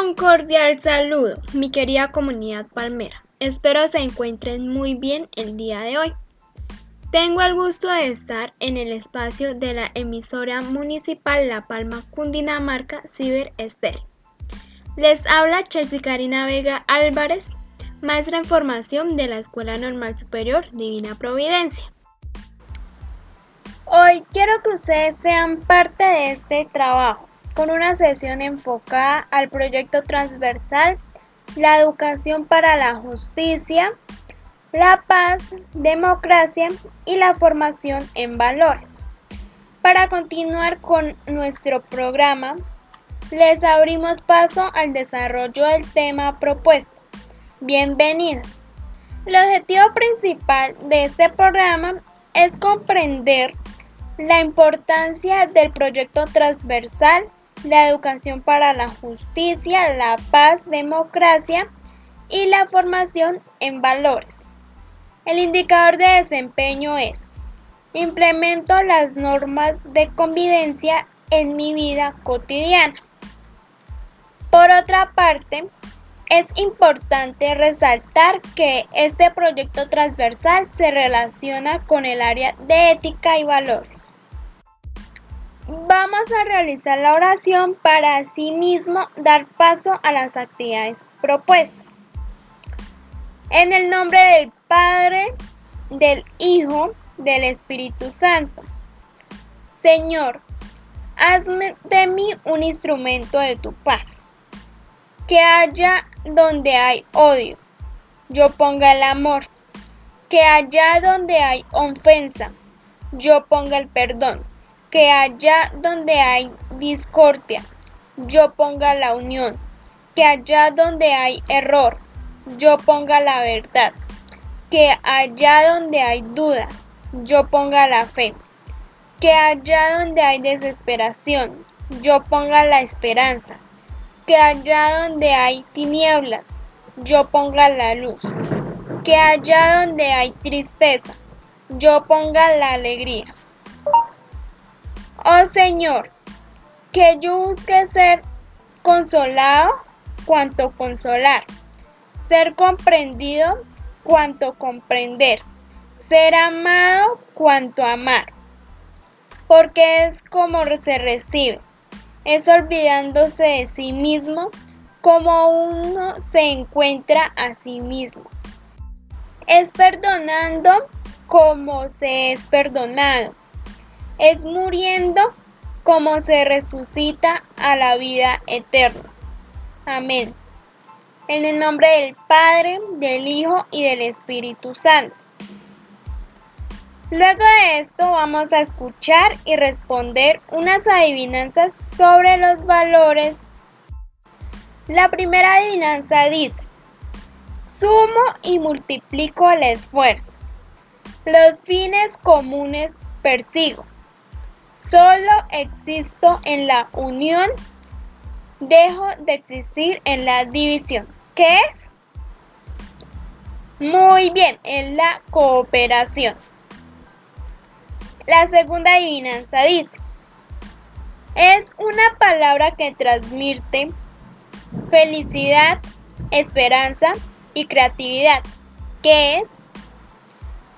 Un cordial saludo, mi querida comunidad palmera. Espero se encuentren muy bien el día de hoy. Tengo el gusto de estar en el espacio de la emisora municipal La Palma Cundinamarca Ciber Estéreo. Les habla Chelsea Karina Vega Álvarez, maestra en formación de la Escuela Normal Superior Divina Providencia. Hoy quiero que ustedes sean parte de este trabajo con una sesión enfocada al proyecto transversal La educación para la justicia, la paz, democracia y la formación en valores. Para continuar con nuestro programa, les abrimos paso al desarrollo del tema propuesto. Bienvenidos. El objetivo principal de este programa es comprender la importancia del proyecto transversal la educación para la justicia, la paz, democracia y la formación en valores. El indicador de desempeño es, implemento las normas de convivencia en mi vida cotidiana. Por otra parte, es importante resaltar que este proyecto transversal se relaciona con el área de ética y valores. Vamos a realizar la oración para asimismo dar paso a las actividades propuestas. En el nombre del Padre, del Hijo, del Espíritu Santo. Señor, hazme de mí un instrumento de tu paz. Que haya donde hay odio, yo ponga el amor. Que allá donde hay ofensa, yo ponga el perdón que allá donde hay discordia, yo ponga la unión, que allá donde hay error, yo ponga la verdad, que allá donde hay duda, yo ponga la fe, que allá donde hay desesperación, yo ponga la esperanza, que allá donde hay tinieblas, yo ponga la luz, que allá donde hay tristeza, yo ponga la alegría. Oh Señor, que yo busque ser consolado cuanto consolar, ser comprendido cuanto comprender, ser amado cuanto amar, porque es como se recibe, es olvidándose de sí mismo como uno se encuentra a sí mismo, es perdonando como se es perdonado es muriendo como se resucita a la vida eterna. Amén. En el nombre del Padre, del Hijo y del Espíritu Santo. Luego de esto vamos a escuchar y responder unas adivinanzas sobre los valores. La primera adivinanza dice, sumo y multiplico el esfuerzo. Los fines comunes persigo. Solo existo en la unión, dejo de existir en la división. ¿Qué es? Muy bien, en la cooperación. La segunda adivinanza dice, es una palabra que transmite felicidad, esperanza y creatividad. ¿Qué es?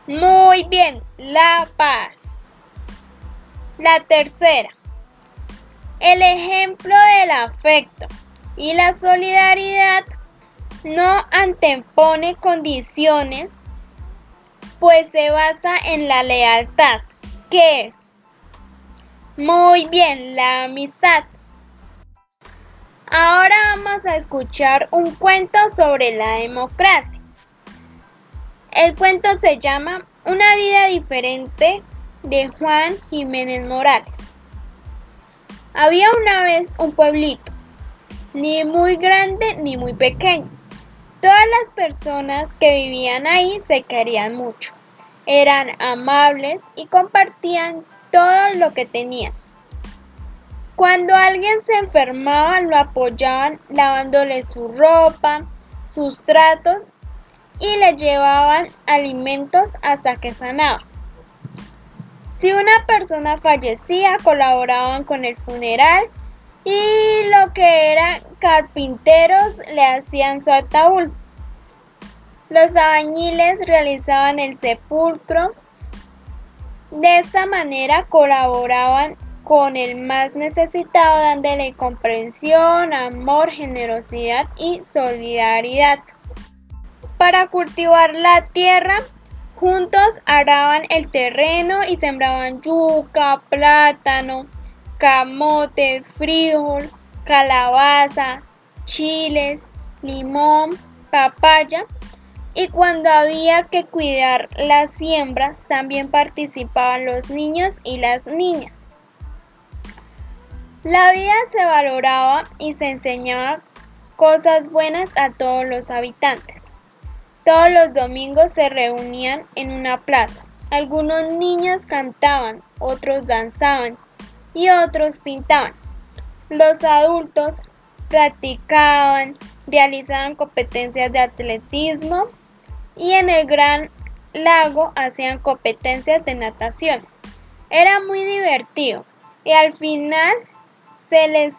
Muy bien, la paz. La tercera, el ejemplo del afecto y la solidaridad no antepone condiciones, pues se basa en la lealtad, que es muy bien la amistad. Ahora vamos a escuchar un cuento sobre la democracia. El cuento se llama Una vida diferente de Juan Jiménez Morales. Había una vez un pueblito, ni muy grande ni muy pequeño. Todas las personas que vivían ahí se querían mucho. Eran amables y compartían todo lo que tenían. Cuando alguien se enfermaba, lo apoyaban lavándole su ropa, sus tratos y le llevaban alimentos hasta que sanaba. Si una persona fallecía, colaboraban con el funeral y lo que eran carpinteros le hacían su ataúd. Los albañiles realizaban el sepulcro. De esta manera colaboraban con el más necesitado dándole comprensión, amor, generosidad y solidaridad. Para cultivar la tierra, juntos araban el terreno y sembraban yuca, plátano, camote, frijol, calabaza, chiles, limón, papaya y cuando había que cuidar las siembras también participaban los niños y las niñas. La vida se valoraba y se enseñaba cosas buenas a todos los habitantes. Todos los domingos se reunían en una plaza. Algunos niños cantaban, otros danzaban y otros pintaban. Los adultos practicaban, realizaban competencias de atletismo y en el gran lago hacían competencias de natación. Era muy divertido y al final se les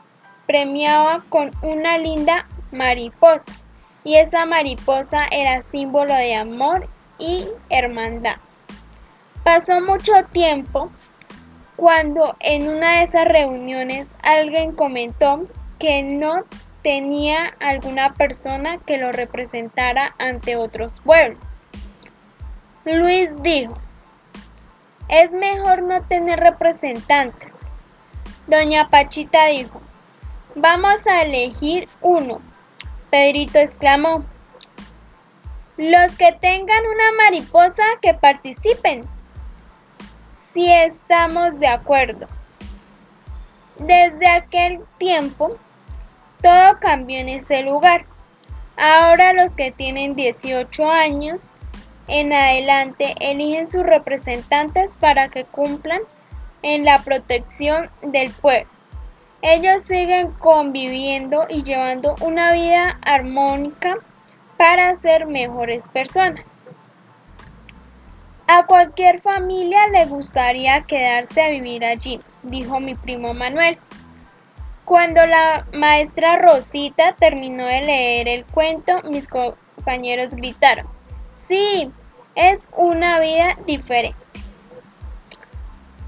premiaba con una linda mariposa y esa mariposa era símbolo de amor y hermandad. Pasó mucho tiempo cuando en una de esas reuniones alguien comentó que no tenía alguna persona que lo representara ante otros pueblos. Luis dijo, es mejor no tener representantes, Doña Pachita dijo, vamos a elegir uno. Pedrito exclamó, los que tengan una mariposa que participen. Si estamos de acuerdo. Desde aquel tiempo, todo cambió en ese lugar. Ahora los que tienen 18 años en adelante eligen sus representantes para que cumplan en la protección del pueblo. Ellos siguen conviviendo y llevando una vida armónica para ser mejores personas. A cualquier familia le gustaría quedarse a vivir allí, dijo mi primo Manuel. Cuando la maestra Rosita terminó de leer el cuento, mis compañeros gritaron, sí, es una vida diferente.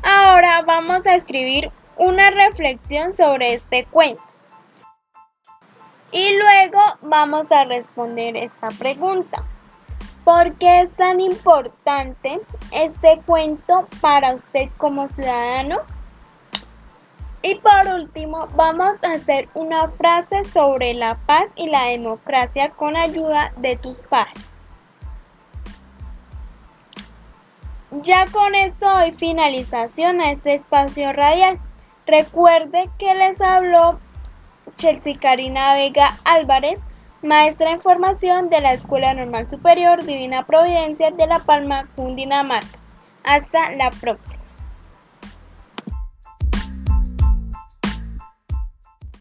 Ahora vamos a escribir una reflexión sobre este cuento. Y luego vamos a responder esta pregunta. ¿Por qué es tan importante este cuento para usted como ciudadano? Y por último, vamos a hacer una frase sobre la paz y la democracia con ayuda de tus padres. Ya con esto doy finalización a este espacio radial. Recuerde que les habló Chelsea Karina Vega Álvarez, maestra en formación de la Escuela Normal Superior Divina Providencia de La Palma, Cundinamarca. Hasta la próxima.